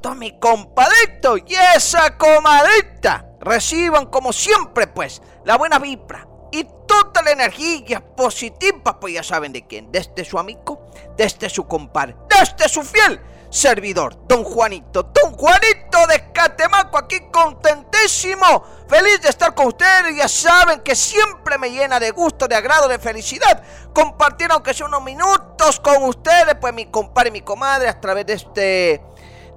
todo mi compadrito y esa comadita reciban como siempre pues la buena vibra y toda la energía positiva pues ya saben de quién, desde su amigo, desde su compadre, desde su fiel servidor, don Juanito, don Juanito de Catemaco, aquí contentísimo, feliz de estar con ustedes, ya saben que siempre me llena de gusto, de agrado, de felicidad, compartir aunque sea unos minutos con ustedes, pues mi compadre y mi comadre a través de este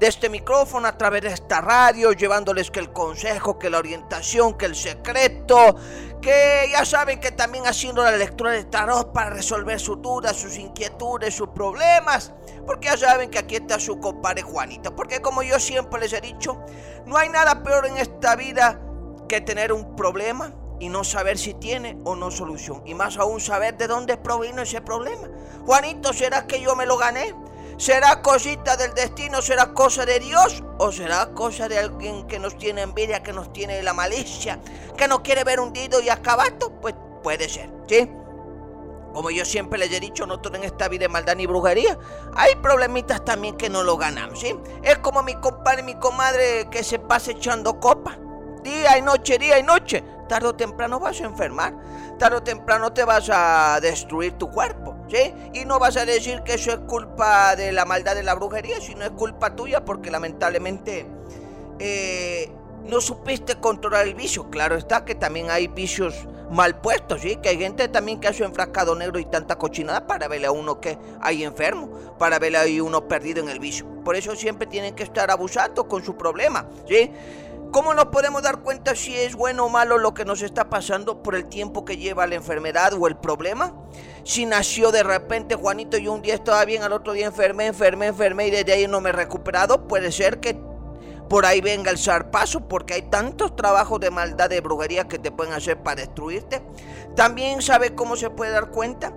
de este micrófono, a través de esta radio, llevándoles que el consejo, que la orientación, que el secreto, que ya saben que también haciendo la lectura de tarot para resolver sus dudas, sus inquietudes, sus problemas. Porque ya saben que aquí está su compadre Juanito. Porque como yo siempre les he dicho, no hay nada peor en esta vida que tener un problema y no saber si tiene o no solución. Y más aún saber de dónde provino ese problema. Juanito, ¿será que yo me lo gané? ¿Será cosita del destino? ¿Será cosa de Dios? ¿O será cosa de alguien que nos tiene envidia, que nos tiene la malicia, que nos quiere ver hundido y acabado? Pues puede ser, ¿sí? Como yo siempre les he dicho, no todo en esta vida de maldad ni brujería. Hay problemitas también que no lo ganamos, ¿sí? Es como mi compadre y mi comadre que se pasa echando copa. Día y noche, día y noche. Tarde o temprano vas a enfermar. Tarde o temprano te vas a destruir tu cuerpo. Y no vas a decir que eso es culpa de la maldad de la brujería, sino es culpa tuya porque lamentablemente eh, no supiste controlar el vicio. Claro está que también hay vicios mal puestos, ¿sí? Que hay gente también que hace enfrascado negro y tanta cochinada para verle a uno que hay enfermo, para verle a uno perdido en el vicio. Por eso siempre tienen que estar abusando con su problema, ¿sí? ¿Cómo nos podemos dar cuenta si es bueno o malo lo que nos está pasando por el tiempo que lleva la enfermedad o el problema? Si nació de repente Juanito y un día estaba bien, al otro día enfermé, enfermé, enfermé y desde ahí no me he recuperado, puede ser que por ahí venga el zarpazo porque hay tantos trabajos de maldad, de brujería que te pueden hacer para destruirte. También sabe cómo se puede dar cuenta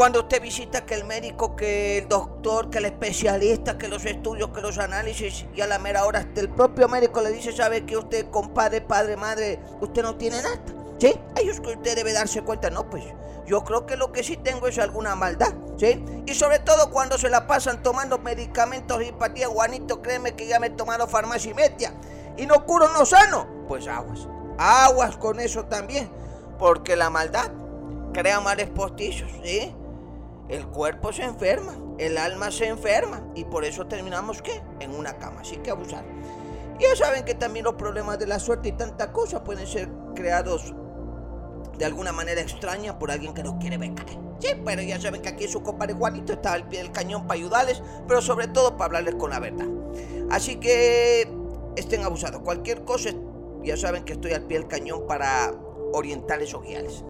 cuando usted visita que el médico, que el doctor, que el especialista, que los estudios, que los análisis, y a la mera hora hasta el propio médico le dice, sabe que usted, compadre, padre, madre, usted no tiene nada. ¿Sí? Es que usted debe darse cuenta, no, pues yo creo que lo que sí tengo es alguna maldad, ¿sí? Y sobre todo cuando se la pasan tomando medicamentos y patía, Juanito, créeme que ya me he tomado farmacia y media y no curo, no sano. Pues aguas, aguas con eso también, porque la maldad crea males postizos, ¿sí? El cuerpo se enferma, el alma se enferma y por eso terminamos ¿qué? En una cama, así que abusar. Ya saben que también los problemas de la suerte y tanta cosa pueden ser creados de alguna manera extraña por alguien que no quiere ver Sí, pero ya saben que aquí su compadre Juanito está al pie del cañón para ayudarles, pero sobre todo para hablarles con la verdad. Así que estén abusados. Cualquier cosa, ya saben que estoy al pie del cañón para orientarles o guiarles.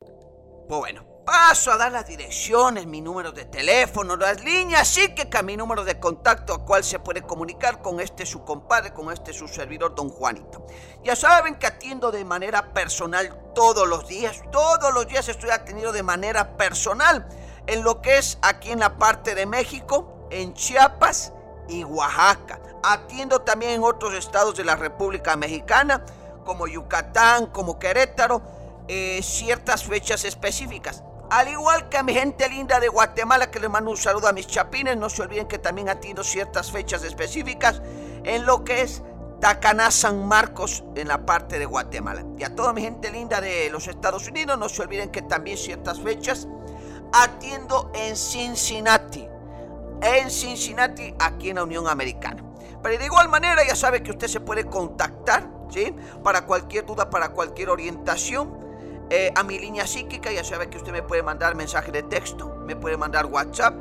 Pues bueno, paso a dar las direcciones, mi número de teléfono, las líneas, sí que a mi número de contacto a cual se puede comunicar con este su compadre, con este su servidor, don Juanito. Ya saben que atiendo de manera personal todos los días, todos los días estoy atendiendo de manera personal en lo que es aquí en la parte de México, en Chiapas y Oaxaca. Atiendo también en otros estados de la República Mexicana, como Yucatán, como Querétaro, eh, ciertas fechas específicas. Al igual que a mi gente linda de Guatemala, que les mando un saludo a mis chapines, no se olviden que también atiendo ciertas fechas específicas en lo que es Tacaná San Marcos en la parte de Guatemala. Y a toda mi gente linda de los Estados Unidos, no se olviden que también ciertas fechas atiendo en Cincinnati. En Cincinnati, aquí en la Unión Americana. Pero de igual manera ya sabe que usted se puede contactar, ¿sí? Para cualquier duda, para cualquier orientación. Eh, a mi línea psíquica ya sabe que usted me puede mandar mensaje de texto, me puede mandar WhatsApp,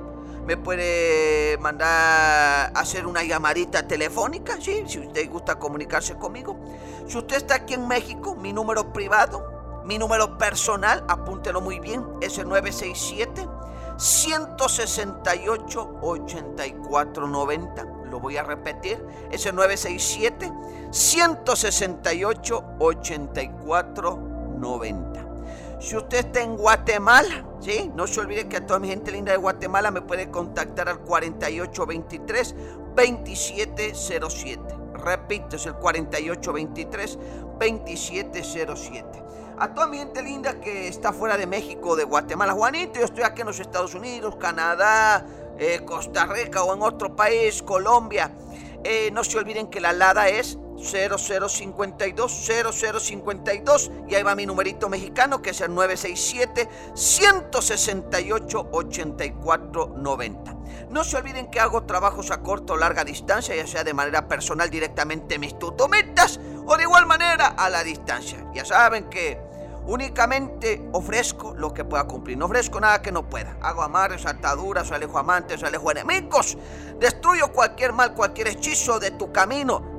me puede mandar hacer una llamadita telefónica, ¿sí? Si usted gusta comunicarse conmigo. Si usted está aquí en México, mi número privado, mi número personal, apúntelo muy bien, es el 967 168 8490. Lo voy a repetir, es el 967 168 8490. Si usted está en Guatemala, ¿sí? No se olvide que a toda mi gente linda de Guatemala me puede contactar al 4823 2707. Repito, es el 4823 2707. A toda mi gente linda que está fuera de México, de Guatemala, Juanito, yo estoy aquí en los Estados Unidos, Canadá, eh, Costa Rica o en otro país, Colombia. Eh, no se olviden que la LADA es 0052 0052 y ahí va mi numerito mexicano que es el 967 168 8490. No se olviden que hago trabajos a corto o larga distancia, ya sea de manera personal directamente en mis tutometas o de igual manera a la distancia. Ya saben que Únicamente ofrezco lo que pueda cumplir. No ofrezco nada que no pueda. Hago amarres, ataduras, alejo amantes, alejo enemigos. Destruyo cualquier mal, cualquier hechizo de tu camino.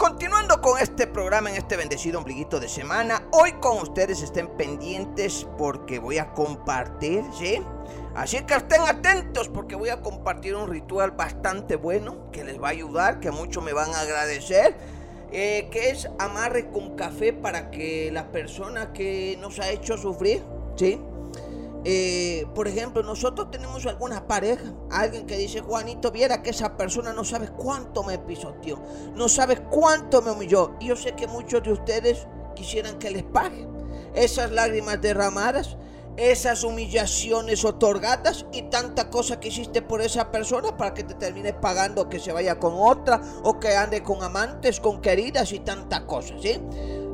Continuando con este programa en este bendecido ombliguito de semana, hoy con ustedes estén pendientes porque voy a compartir, ¿sí? Así que estén atentos porque voy a compartir un ritual bastante bueno que les va a ayudar, que muchos me van a agradecer, eh, que es amarre con café para que la persona que nos ha hecho sufrir, ¿sí? Eh, por ejemplo, nosotros tenemos alguna pareja, alguien que dice, Juanito, viera que esa persona no sabe cuánto me pisoteó, no sabe cuánto me humilló. Y yo sé que muchos de ustedes quisieran que les pague esas lágrimas derramadas, esas humillaciones otorgadas y tanta cosa que hiciste por esa persona para que te termine pagando que se vaya con otra o que ande con amantes, con queridas y tanta cosa, ¿sí?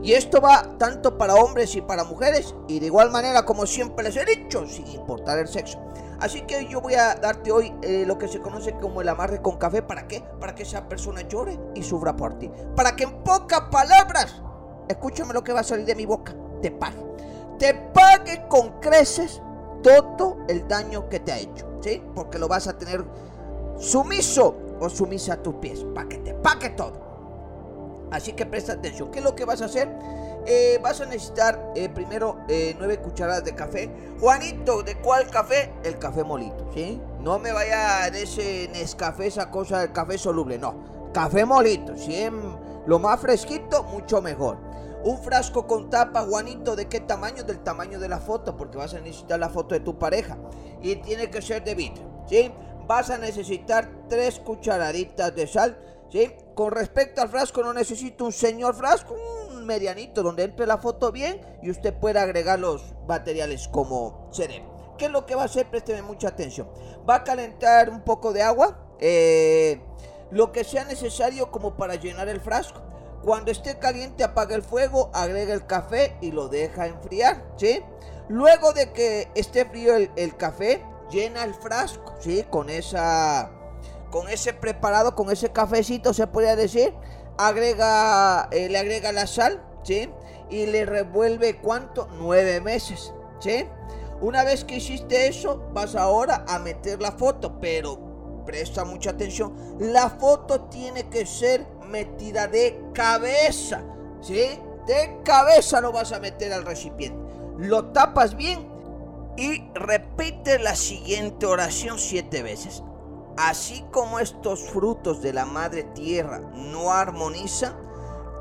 Y esto va tanto para hombres y para mujeres y de igual manera como siempre les he dicho, sin importar el sexo. Así que yo voy a darte hoy eh, lo que se conoce como el amarre con café. ¿Para qué? Para que esa persona llore y sufra por ti. Para que en pocas palabras, escúchame lo que va a salir de mi boca, te pague. Te pague con creces todo el daño que te ha hecho. ¿Sí? Porque lo vas a tener sumiso o sumisa a tus pies. Para que te pague todo. Así que presta atención. ¿Qué es lo que vas a hacer? Eh, vas a necesitar eh, primero eh, nueve cucharadas de café. Juanito, ¿de cuál café? El café molito, ¿sí? No me vaya de ese Nescafé, esa cosa del café soluble, no. Café molito, si lo más fresquito, mucho mejor. Un frasco con tapa, Juanito, ¿de qué tamaño? Del tamaño de la foto, porque vas a necesitar la foto de tu pareja. Y tiene que ser de vidrio, ¿sí? Vas a necesitar tres cucharaditas de sal ¿sí? Con respecto al frasco, no necesito un señor frasco, un medianito donde entre la foto bien y usted pueda agregar los materiales como debe. ¿Qué es lo que va a hacer? Présteme mucha atención. Va a calentar un poco de agua, eh, lo que sea necesario como para llenar el frasco. Cuando esté caliente, apaga el fuego, agrega el café y lo deja enfriar, ¿sí? Luego de que esté frío el, el café, llena el frasco, ¿sí? Con esa con ese preparado, con ese cafecito, se podría decir, agrega, eh, le agrega la sal, ¿sí? Y le revuelve cuánto? Nueve meses, ¿sí? Una vez que hiciste eso, vas ahora a meter la foto, pero presta mucha atención, la foto tiene que ser metida de cabeza, ¿sí? De cabeza lo vas a meter al recipiente. Lo tapas bien y repite la siguiente oración siete veces. Así como estos frutos de la madre tierra no armonizan,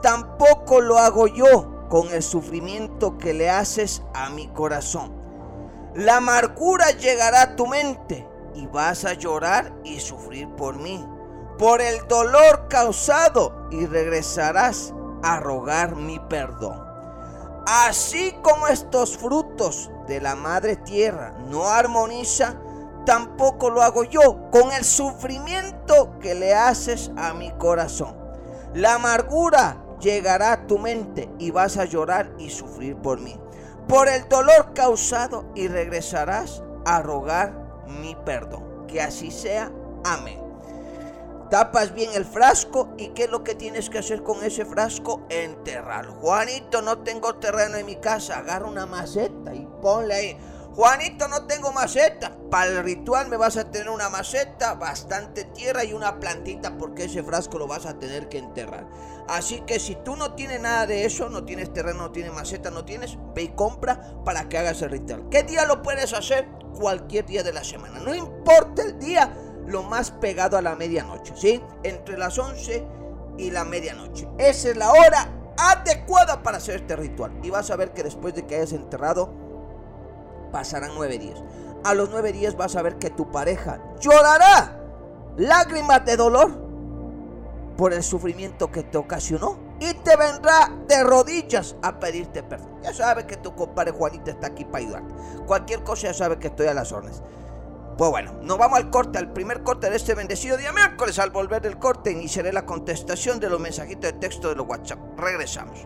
tampoco lo hago yo con el sufrimiento que le haces a mi corazón. La amargura llegará a tu mente y vas a llorar y sufrir por mí, por el dolor causado y regresarás a rogar mi perdón. Así como estos frutos de la madre tierra no armonizan, tampoco lo hago yo con el sufrimiento que le haces a mi corazón. La amargura llegará a tu mente y vas a llorar y sufrir por mí, por el dolor causado y regresarás a rogar mi perdón. Que así sea. Amén. Tapas bien el frasco y qué es lo que tienes que hacer con ese frasco? Enterrarlo. Juanito, no tengo terreno en mi casa. Agarra una maceta y ponle ahí. Juanito, no tengo maceta. Para el ritual me vas a tener una maceta, bastante tierra y una plantita porque ese frasco lo vas a tener que enterrar. Así que si tú no tienes nada de eso, no tienes terreno, no tienes maceta, no tienes, ve y compra para que hagas el ritual. ¿Qué día lo puedes hacer? Cualquier día de la semana. No importa el día, lo más pegado a la medianoche, ¿sí? Entre las 11 y la medianoche. Esa es la hora adecuada para hacer este ritual. Y vas a ver que después de que hayas enterrado pasarán nueve días. A los nueve días vas a ver que tu pareja llorará lágrimas de dolor por el sufrimiento que te ocasionó y te vendrá de rodillas a pedirte perdón. Ya sabes que tu compadre Juanita está aquí para ayudarte. Cualquier cosa ya sabes que estoy a las órdenes. Pues bueno, nos vamos al corte, al primer corte de este bendecido día miércoles. Al volver del corte iniciaré la contestación de los mensajitos de texto de los WhatsApp. Regresamos.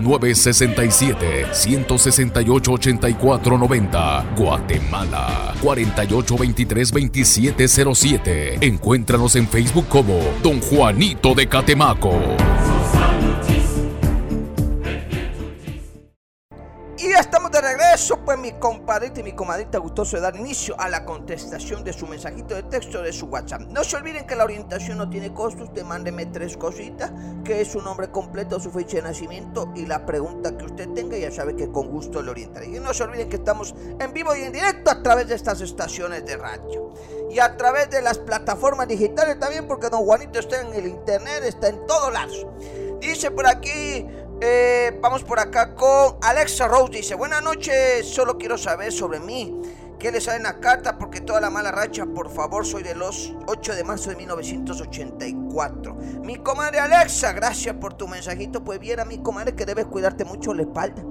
967 168 888490 Guatemala 48232707. Encuéntranos en Facebook como Don Juanito de Catemaco. Regreso, pues mi compadrita y mi comadrita gustoso de dar inicio a la contestación de su mensajito de texto de su WhatsApp. No se olviden que la orientación no tiene costos, usted mándeme tres cositas, que es su nombre completo, su fecha de nacimiento y la pregunta que usted tenga, ya sabe que con gusto le orientaré. Y no se olviden que estamos en vivo y en directo a través de estas estaciones de radio. Y a través de las plataformas digitales también, porque don Juanito está en el internet, está en todos lados. Dice por aquí eh, vamos por acá con Alexa Rose. Dice, buenas noches, solo quiero saber sobre mí. ¿Qué le sale en la carta? Porque toda la mala racha, por favor, soy de los 8 de marzo de 1984. Mi comadre Alexa, gracias por tu mensajito. Pues viera mi comadre que debes cuidarte mucho la espalda.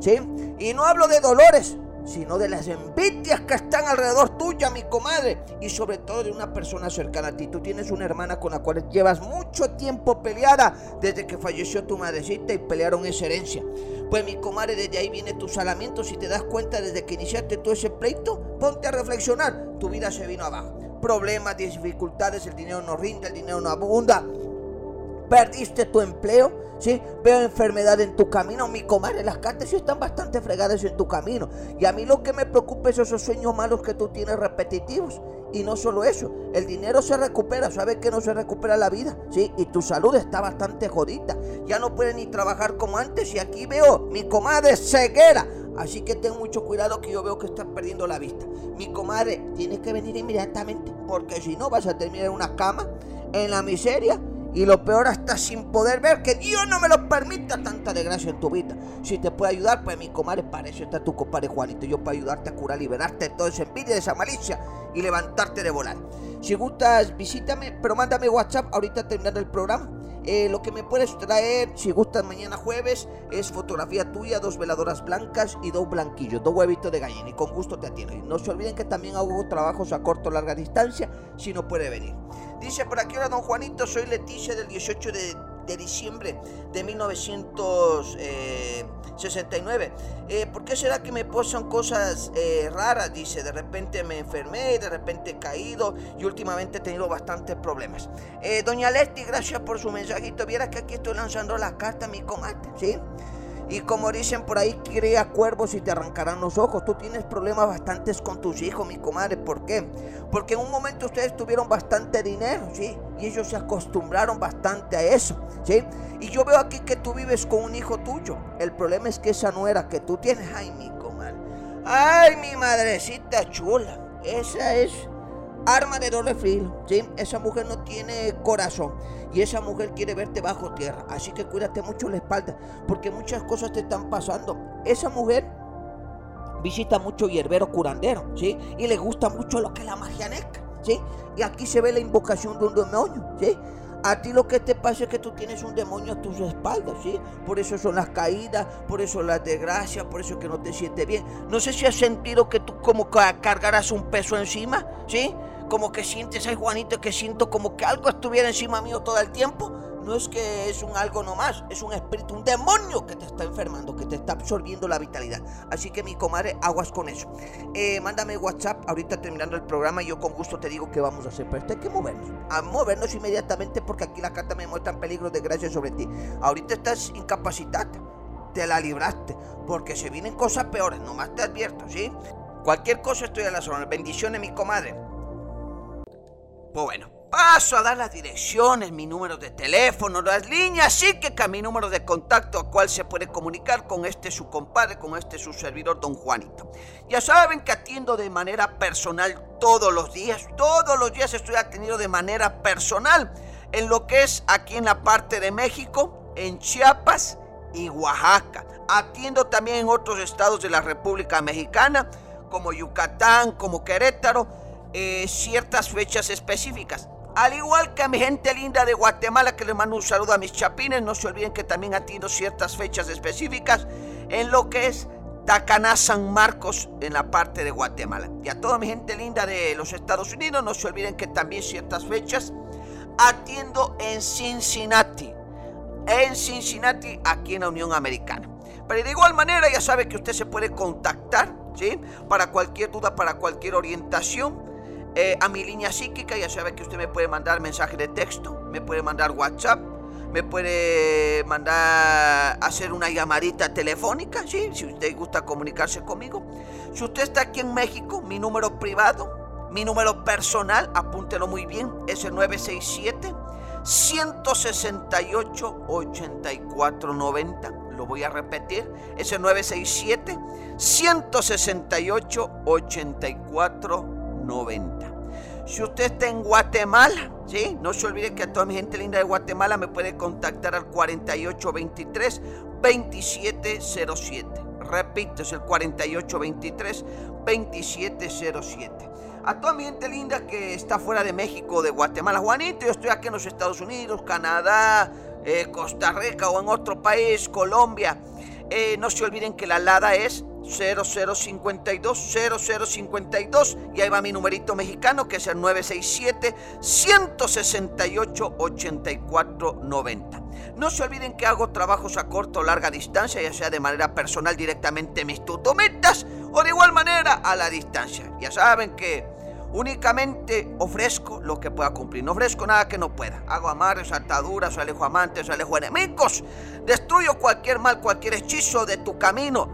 ¿Sí? Y no hablo de dolores, sino de las envidias que están alrededor tuya, mi comadre, y sobre todo de una persona cercana a ti. Tú tienes una hermana con la cual llevas mucho tiempo peleada desde que falleció tu madrecita y pelearon esa herencia. Pues mi comadre, desde ahí viene tu salamiento. Si te das cuenta desde que iniciaste todo ese pleito, ponte a reflexionar. Tu vida se vino abajo. Problemas, dificultades, el dinero no rinde, el dinero no abunda. Perdiste tu empleo ¿sí? Veo enfermedad en tu camino. Mi comadre, las cartas sí están bastante fregadas en tu camino. Y a mí lo que me preocupa es esos sueños malos que tú tienes repetitivos. Y no solo eso, el dinero se recupera, sabes que no se recupera la vida, ¿sí? Y tu salud está bastante jodida. Ya no puedes ni trabajar como antes. Y aquí veo mi comadre ceguera. Así que ten mucho cuidado que yo veo que estás perdiendo la vista. Mi comadre, tienes que venir inmediatamente. Porque si no, vas a terminar en una cama, en la miseria y lo peor hasta sin poder ver que Dios no me lo permita tanta desgracia en tu vida. Si te puede ayudar, pues mi comadre, para eso está tu compadre Juanito. Yo para ayudarte a curar, liberarte de toda esa envidia, de esa malicia y levantarte de volar. Si gustas, visítame, pero mándame WhatsApp ahorita terminando el programa. Eh, lo que me puedes traer, si gustas mañana jueves, es fotografía tuya, dos veladoras blancas y dos blanquillos, dos huevitos de gallina. Y con gusto te atiendo. Y no se olviden que también hago trabajos a corto o larga distancia, si no puede venir. Dice por aquí, hola don Juanito, soy Leticia del 18 de, diciembre de 1960. 69. Eh, ¿Por qué será que me pasan cosas eh, raras? Dice, de repente me enfermé, de repente he caído y últimamente he tenido bastantes problemas. Eh, doña Leti, gracias por su mensajito. Viera que aquí estoy lanzando la carta a mi comate, ¿sí? Y como dicen por ahí, cría cuervos y te arrancarán los ojos. Tú tienes problemas bastantes con tus hijos, mi comadre. ¿Por qué? Porque en un momento ustedes tuvieron bastante dinero, ¿sí? Y ellos se acostumbraron bastante a eso, ¿sí? Y yo veo aquí que tú vives con un hijo tuyo. El problema es que esa nuera que tú tienes, ay, mi comadre. Ay, mi madrecita chula. Esa es arma de doble filo, ¿sí? Esa mujer no tiene corazón y esa mujer quiere verte bajo tierra. Así que cuídate mucho la espalda porque muchas cosas te están pasando. Esa mujer visita mucho hierbero curandero, ¿sí? Y le gusta mucho lo que es la magia neca, ¿sí? Y aquí se ve la invocación de un demonio, ¿sí? A ti lo que te pasa es que tú tienes un demonio a tus espaldas, ¿sí? Por eso son las caídas, por eso las desgracias, por eso que no te sientes bien. No sé si has sentido que tú como cargarás un peso encima, ¿sí? Como que sientes, ay Juanito, que siento como que algo estuviera encima mío todo el tiempo. No es que es un algo nomás, es un espíritu, un demonio que te está enfermando, que te está absorbiendo la vitalidad. Así que mi comadre, aguas con eso. Eh, mándame WhatsApp ahorita terminando el programa yo con gusto te digo qué vamos a hacer. Pero hay que movernos, a movernos inmediatamente porque aquí la carta me muestra peligros de gracia sobre ti. Ahorita estás incapacitada, te la libraste, porque se vienen cosas peores, nomás te advierto, ¿sí? Cualquier cosa estoy a la zona. Bendiciones, mi comadre. Pues bueno, paso a dar las direcciones, mi número de teléfono, las líneas, sí que mi número de contacto a cual se puede comunicar con este su compadre, con este su servidor, don Juanito. Ya saben que atiendo de manera personal todos los días, todos los días estoy atendido de manera personal en lo que es aquí en la parte de México, en Chiapas y Oaxaca. Atiendo también en otros estados de la República Mexicana, como Yucatán, como Querétaro eh, ciertas fechas específicas. Al igual que a mi gente linda de Guatemala, que le mando un saludo a mis chapines, no se olviden que también atiendo ciertas fechas específicas en lo que es Tacaná San Marcos en la parte de Guatemala. Y a toda mi gente linda de los Estados Unidos, no se olviden que también ciertas fechas atiendo en Cincinnati. En Cincinnati, aquí en la Unión Americana. Pero de igual manera, ya sabe que usted se puede contactar, ¿sí? Para cualquier duda, para cualquier orientación eh, a mi línea psíquica, ya sabe que usted me puede mandar mensaje de texto, me puede mandar WhatsApp, me puede mandar hacer una llamadita telefónica, ¿sí? si usted gusta comunicarse conmigo. Si usted está aquí en México, mi número privado, mi número personal, apúntelo muy bien, es el 967 168 8490. Lo voy a repetir, es el 967 168 8490. 90. Si usted está en Guatemala, ¿sí? No se olvide que a toda mi gente linda de Guatemala me puede contactar al 4823-2707. Repito, es el 4823-2707. A toda mi gente linda que está fuera de México, de Guatemala, Juanito, yo estoy aquí en los Estados Unidos, Canadá, eh, Costa Rica o en otro país, Colombia. Eh, no se olviden que la LADA es 0052 0052 y ahí va mi numerito mexicano que es el 967 168 8490. No se olviden que hago trabajos a corto o larga distancia, ya sea de manera personal directamente en mis tutometas o de igual manera a la distancia. Ya saben que Únicamente ofrezco lo que pueda cumplir. No ofrezco nada que no pueda. Hago amarres, ataduras, alejo amantes, alejo enemigos. Destruyo cualquier mal, cualquier hechizo de tu camino.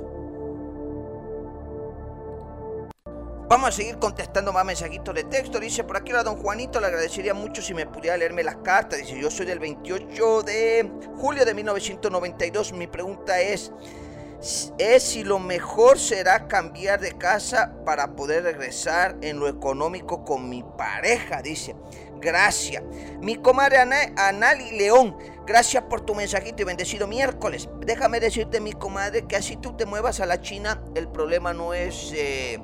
Vamos a seguir contestando más mensajitos de texto. Dice, por aquí a don Juanito le agradecería mucho si me pudiera leerme las cartas. Dice, yo soy del 28 de julio de 1992. Mi pregunta es, es si lo mejor será cambiar de casa para poder regresar en lo económico con mi pareja. Dice, gracias. Mi comadre Anali León, gracias por tu mensajito y bendecido miércoles. Déjame decirte, mi comadre, que así tú te muevas a la China, el problema no es... Eh,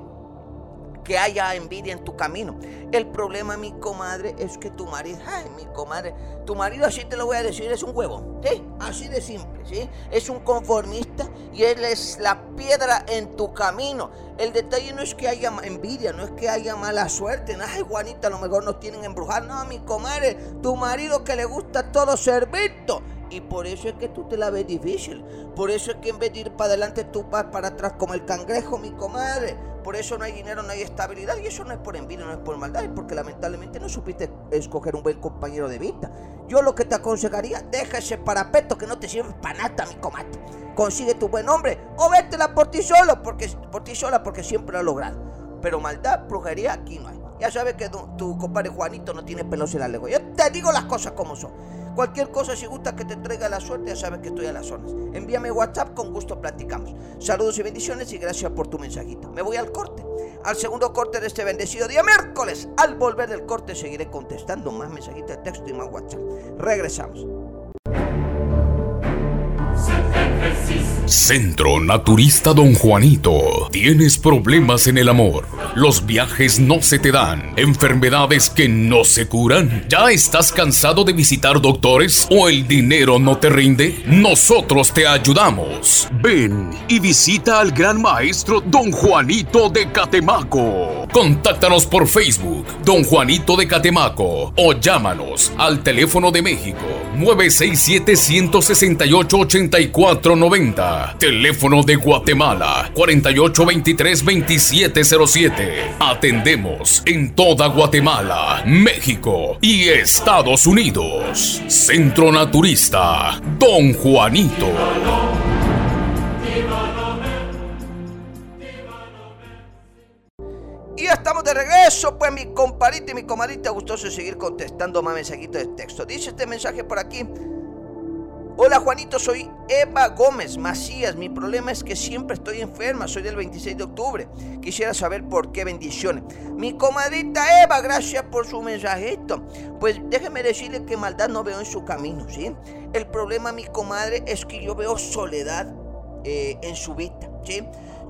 que haya envidia en tu camino. El problema, mi comadre, es que tu marido, ay, mi comadre, tu marido, así te lo voy a decir, es un huevo, ¿sí? Así de simple, ¿sí? Es un conformista y él es la piedra en tu camino. El detalle no es que haya envidia, no es que haya mala suerte. Ay, Juanita, a lo mejor nos tienen embrujar. No, mi comadre, tu marido que le gusta todo servito. Y por eso es que tú te la ves difícil. Por eso es que en vez de ir para adelante, tú vas para atrás como el cangrejo, mi comadre. Por eso no hay dinero, no hay estabilidad. Y eso no es por envidia, no es por maldad, es porque lamentablemente no supiste escoger un buen compañero de vida. Yo lo que te aconsejaría, deja ese parapeto que no te sirve para nada, mi comadre. Consigue tu buen hombre o vétela por ti solo, porque, por ti sola, porque siempre lo has logrado. Pero maldad, brujería, aquí no hay. Ya sabes que tu, compadre Juanito no tiene pelos en la lengua. Yo te digo las cosas como son. Cualquier cosa, si gusta que te traiga la suerte, ya sabes que estoy a las zonas. Envíame WhatsApp, con gusto platicamos. Saludos y bendiciones y gracias por tu mensajito. Me voy al corte, al segundo corte de este bendecido día miércoles. Al volver del corte seguiré contestando más mensajitos de texto y más WhatsApp. Regresamos. Centro Naturista Don Juanito. ¿Tienes problemas en el amor? Los viajes no se te dan. Enfermedades que no se curan. ¿Ya estás cansado de visitar doctores o el dinero no te rinde? Nosotros te ayudamos. Ven y visita al gran maestro Don Juanito de Catemaco. Contáctanos por Facebook, Don Juanito de Catemaco, o llámanos al teléfono de México 967 168 8490 Teléfono de Guatemala 4823-2707. Atendemos en toda Guatemala, México y Estados Unidos. Centro Naturista Don Juanito. Y estamos de regreso, pues mi compadita y mi comadita gustoso seguir contestando más mensajitos de texto. Dice este mensaje por aquí. Hola Juanito, soy Eva Gómez Macías. Mi problema es que siempre estoy enferma. Soy del 26 de octubre. Quisiera saber por qué bendiciones. Mi comadrita Eva, gracias por su mensajito. Pues déjeme decirle que maldad no veo en su camino, ¿sí? El problema, mi comadre, es que yo veo soledad eh, en su vida,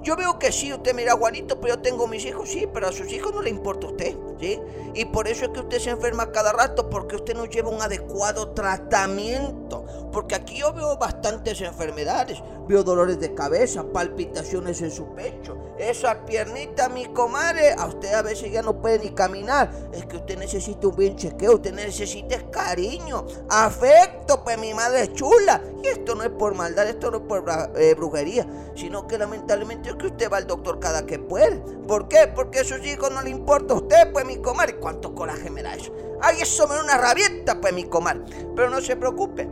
Yo veo que sí, usted mira, Juanito, pero yo tengo mis hijos, sí, pero a sus hijos no le importa a usted, ¿sí? Y por eso es que usted se enferma cada rato, porque usted no lleva un adecuado tratamiento. Porque aquí yo veo bastantes enfermedades. Veo dolores de cabeza, palpitaciones en su pecho. Esa piernita, mi comadre, a usted a veces ya no puede ni caminar. Es que usted necesita un bien chequeo, usted necesita cariño, afecto, pues mi madre es chula. Y esto no es por maldad, esto no es por eh, brujería, sino que lamentablemente es que usted va al doctor cada que puede. ¿Por qué? Porque a sus hijos no le importa a usted, pues mi comadre. ¿Cuánto coraje me da eso? Ay, eso me da una rabieta, pues mi comadre. Pero no se preocupe.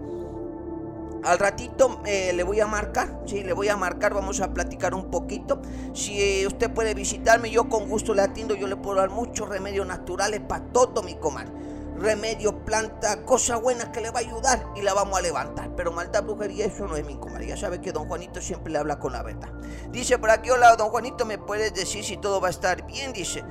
Al ratito eh, le voy a marcar, sí, le voy a marcar, vamos a platicar un poquito. Si usted puede visitarme, yo con gusto le atiendo, yo le puedo dar muchos remedios naturales para todo mi comadre remedio, planta, cosa buena que le va a ayudar y la vamos a levantar. Pero maldad, brujería, eso no es mi comadre. Ya sabe que don Juanito siempre le habla con la verdad. Dice por aquí, hola, don Juanito, ¿me puedes decir si todo va a estar bien? Dice,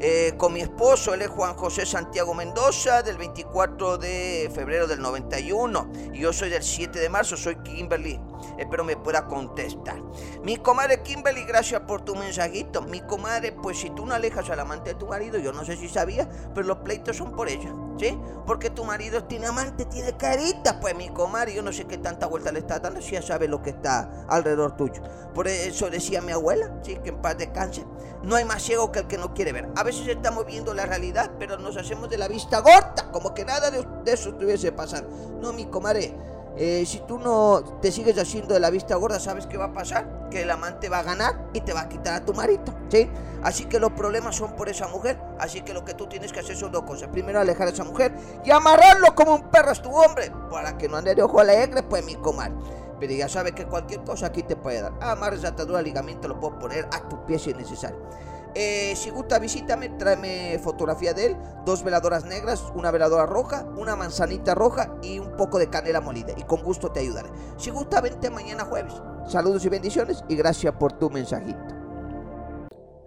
eh, con mi esposo, él es Juan José Santiago Mendoza, del 24 de febrero del 91. Y yo soy del 7 de marzo, soy Kimberly. Espero me pueda contestar. Mi comadre Kimberly, gracias por tu mensajito. Mi comadre, pues si tú no alejas al amante de tu marido, yo no sé si sabía, pero los pleitos son por ella. ¿Sí? Porque tu marido tiene amante, tiene carita. Pues mi comadre, yo no sé qué tanta vuelta le está dando, si ya sabe lo que está alrededor tuyo. Por eso decía mi abuela, ¿sí? Que en paz descanse. No hay más ciego que el que no quiere ver. A veces estamos viendo la realidad, pero nos hacemos de la vista gorda, como que nada de, eso estuviese pasar. No, mi comadre, eh, si tú no te sigues haciendo de la vista gorda, ¿sabes qué va a pasar? Que el amante va a ganar y te va a quitar a tu marido, ¿sí? Así que los problemas son por esa mujer. Así que lo que tú tienes que hacer son dos cosas. Primero, alejar a esa mujer y amarrarlo como un perro es tu hombre, para que no ande de ojo alegre, pues mi comadre. Pero ya sabes que cualquier cosa aquí te puede dar. Amarres, atadura, ligamento, lo puedo poner a tus pies si es necesario. Eh, si gusta, visítame, tráeme fotografía de él, dos veladoras negras, una veladora roja, una manzanita roja y un poco de canela molida. Y con gusto te ayudaré. Si gusta, vente mañana jueves. Saludos y bendiciones y gracias por tu mensajito.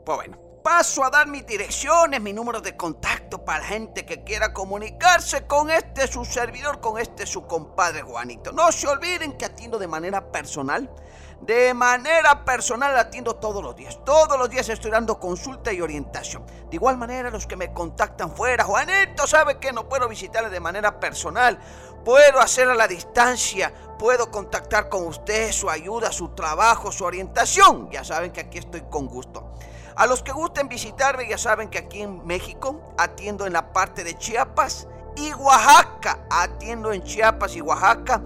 Pues bueno, paso a dar mis direcciones, mi número de contacto para gente que quiera comunicarse con este su servidor, con este su compadre Juanito. No se olviden que atiendo de manera personal de manera personal atiendo todos los días. Todos los días estoy dando consulta y orientación. De igual manera, los que me contactan fuera, Juanito sabe que no puedo visitarle de manera personal. Puedo hacer a la distancia. Puedo contactar con usted, su ayuda, su trabajo, su orientación. Ya saben que aquí estoy con gusto. A los que gusten visitarme, ya saben que aquí en México atiendo en la parte de Chiapas y Oaxaca. Atiendo en Chiapas y Oaxaca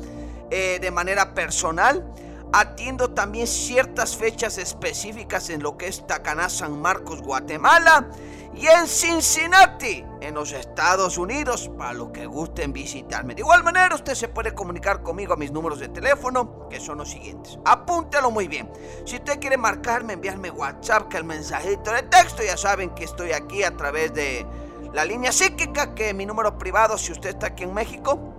eh, de manera personal. Atiendo también ciertas fechas específicas en lo que es Tacaná, San Marcos, Guatemala y en Cincinnati, en los Estados Unidos, para los que gusten visitarme. De igual manera, usted se puede comunicar conmigo a mis números de teléfono, que son los siguientes. Apúntelo muy bien. Si usted quiere marcarme, enviarme WhatsApp, que el mensajito de texto, ya saben que estoy aquí a través de la línea psíquica, que es mi número privado, si usted está aquí en México,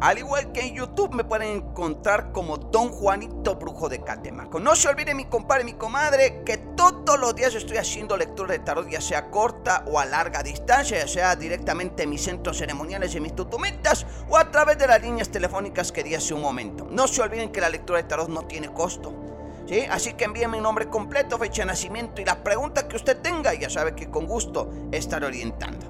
Al igual que en YouTube me pueden encontrar como Don Juanito Brujo de Catemaco. No se olviden mi compadre mi comadre que todos los días estoy haciendo lectura de tarot, ya sea corta o a larga distancia, ya sea directamente en mis centros ceremoniales y mis tutumitas o a través de las líneas telefónicas que di hace un momento. No se olviden que la lectura de tarot no tiene costo. ¿Sí? Así que envíenme mi nombre completo, fecha de nacimiento y la pregunta que usted tenga, ya sabe que con gusto estaré orientando.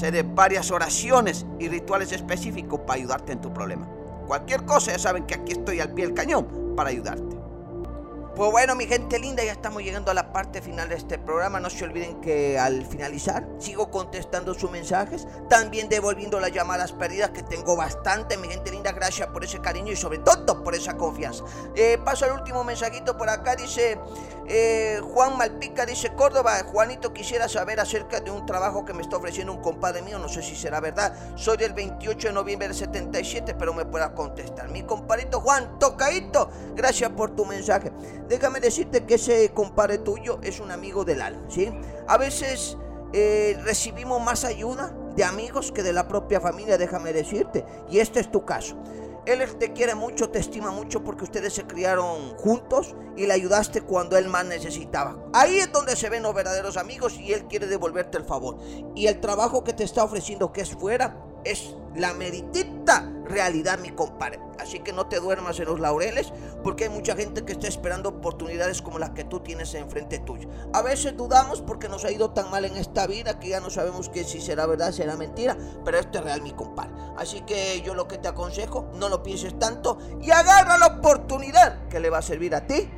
de varias oraciones y rituales específicos para ayudarte en tu problema. Cualquier cosa, ya saben que aquí estoy al pie del cañón para ayudarte. Pues bueno, mi gente linda, ya estamos llegando a la parte final de este programa. No se olviden que al finalizar sigo contestando sus mensajes, también devolviendo las llamadas perdidas, que tengo bastante. Mi gente linda, gracias por ese cariño y sobre todo por esa confianza. Eh, paso al último mensajito por acá, dice eh, Juan Malpica, dice Córdoba, Juanito, quisiera saber acerca de un trabajo que me está ofreciendo un compadre mío, no sé si será verdad. Soy del 28 de noviembre del 77, pero me puedas contestar. Mi compadrito Juan, tocadito, gracias por tu mensaje déjame decirte que ese compadre tuyo es un amigo del alma, ¿sí? A veces eh, recibimos más ayuda de amigos que de la propia familia, déjame decirte. Y este es tu caso. Él te quiere mucho, te estima mucho porque ustedes se criaron juntos y le ayudaste cuando él más necesitaba. Ahí es donde se ven los verdaderos amigos y él quiere devolverte el favor. Y el trabajo que te está ofreciendo que es fuera es la meritita realidad, mi compadre. Así que no te duermas en los laureles, porque hay mucha gente que está esperando oportunidades como las que tú tienes enfrente tuyo. A veces dudamos porque nos ha ido tan mal en esta vida que ya no sabemos que si será verdad, será mentira, pero esto es real, mi compadre. Así que yo lo que te aconsejo, no lo pienses tanto y agarra la oportunidad que le va a servir a ti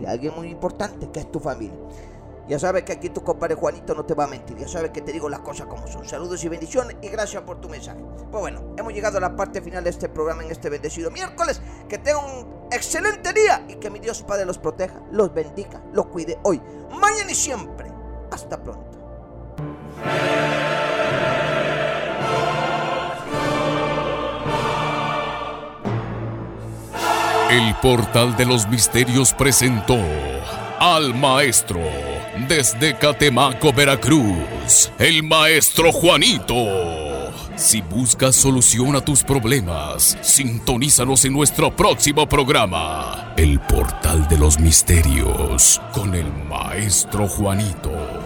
y a alguien muy importante que es tu familia. Ya sabes que aquí tu compadre Juanito no te va a mentir. Ya sabes que te digo las cosas como son. Saludos y bendiciones y gracias por tu mensaje. Pues bueno, hemos llegado a la parte final de este programa en este bendecido miércoles. Que tengan un excelente día y que mi Dios Padre los proteja, los bendiga, los cuide hoy, mañana y siempre. Hasta pronto. El portal de los misterios presentó al maestro desde Catemaco, Veracruz, el maestro Juanito. Si buscas solución a tus problemas, sintonízanos en nuestro próximo programa, El portal de los misterios, con el maestro Juanito.